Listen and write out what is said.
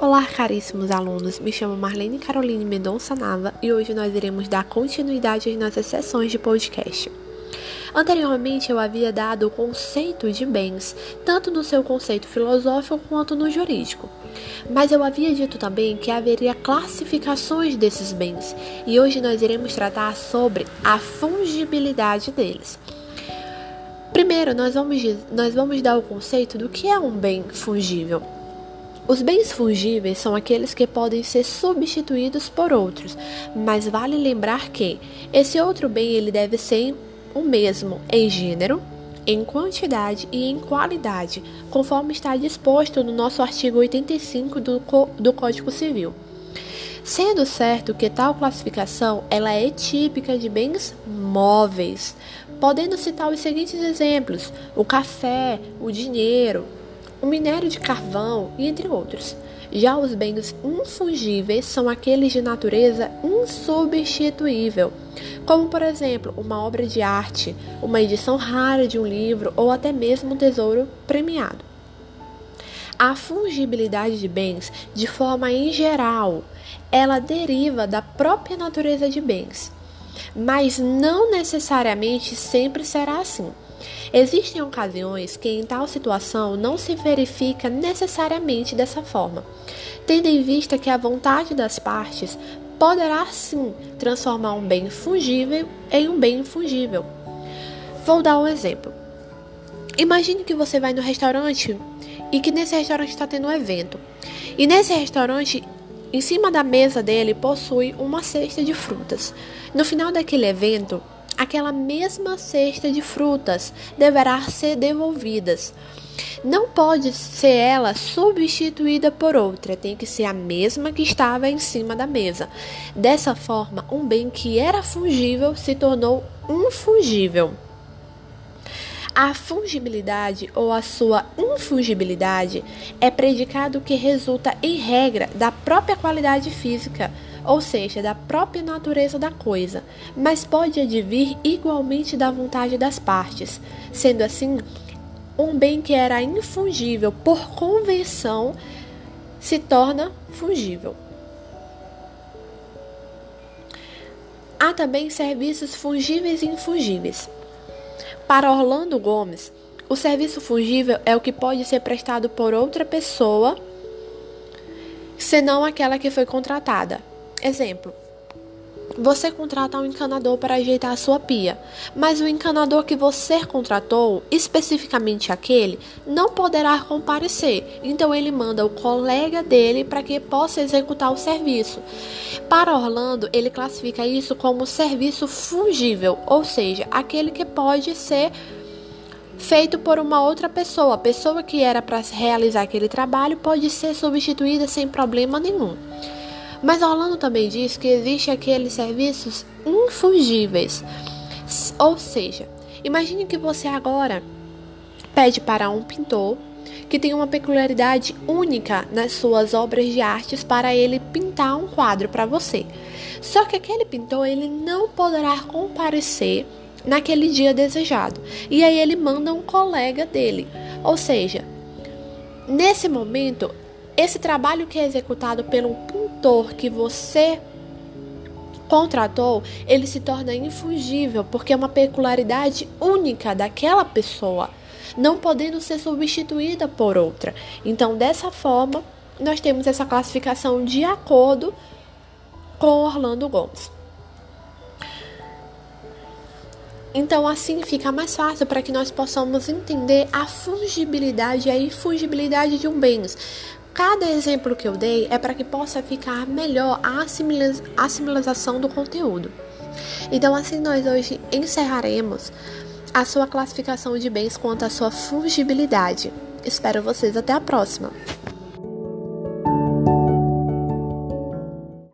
Olá, caríssimos alunos. Me chamo Marlene Caroline Mendonça Nava e hoje nós iremos dar continuidade às nossas sessões de podcast. Anteriormente, eu havia dado o conceito de bens, tanto no seu conceito filosófico quanto no jurídico. Mas eu havia dito também que haveria classificações desses bens, e hoje nós iremos tratar sobre a fungibilidade deles. Primeiro, nós vamos, nós vamos dar o conceito do que é um bem fungível. Os bens fungíveis são aqueles que podem ser substituídos por outros, mas vale lembrar que esse outro bem ele deve ser o mesmo em gênero, em quantidade e em qualidade, conforme está disposto no nosso artigo 85 do, do Código Civil. Sendo certo que tal classificação ela é típica de bens móveis, podendo citar os seguintes exemplos: o café, o dinheiro, o minério de carvão entre outros. Já os bens infungíveis são aqueles de natureza insubstituível, como por exemplo uma obra de arte, uma edição rara de um livro ou até mesmo um tesouro premiado. A fungibilidade de bens, de forma em geral, ela deriva da própria natureza de bens, mas não necessariamente sempre será assim. Existem ocasiões que em tal situação não se verifica necessariamente dessa forma, tendo em vista que a vontade das partes poderá sim transformar um bem fungível em um bem infungível. Vou dar um exemplo. Imagine que você vai no restaurante e que nesse restaurante está tendo um evento. E nesse restaurante, em cima da mesa dele, possui uma cesta de frutas. No final daquele evento, aquela mesma cesta de frutas deverá ser devolvidas. Não pode ser ela substituída por outra, tem que ser a mesma que estava em cima da mesa. Dessa forma, um bem que era fungível se tornou infungível. A fungibilidade ou a sua infungibilidade é predicado que resulta, em regra, da própria qualidade física ou seja, da própria natureza da coisa, mas pode advir igualmente da vontade das partes. Sendo assim, um bem que era infungível por convenção se torna fungível. Há também serviços fungíveis e infungíveis. Para Orlando Gomes, o serviço fungível é o que pode ser prestado por outra pessoa, senão aquela que foi contratada. Exemplo: você contrata um encanador para ajeitar a sua pia, mas o encanador que você contratou, especificamente aquele, não poderá comparecer. Então ele manda o colega dele para que possa executar o serviço. Para Orlando, ele classifica isso como serviço fungível, ou seja, aquele que pode ser feito por uma outra pessoa. A pessoa que era para realizar aquele trabalho pode ser substituída sem problema nenhum. Mas Orlando também diz que existe aqueles serviços infungíveis. Ou seja, imagine que você agora pede para um pintor que tem uma peculiaridade única nas suas obras de artes para ele pintar um quadro para você. Só que aquele pintor ele não poderá comparecer naquele dia desejado. E aí ele manda um colega dele. Ou seja, nesse momento, esse trabalho que é executado pelo pintor que você contratou, ele se torna infungível, porque é uma peculiaridade única daquela pessoa, não podendo ser substituída por outra. Então, dessa forma, nós temos essa classificação de acordo com Orlando Gomes. Então, assim fica mais fácil para que nós possamos entender a fungibilidade e a infungibilidade de um bem. Cada exemplo que eu dei é para que possa ficar melhor a assimilação do conteúdo. Então, assim, nós hoje encerraremos a sua classificação de bens quanto à sua fungibilidade. Espero vocês até a próxima!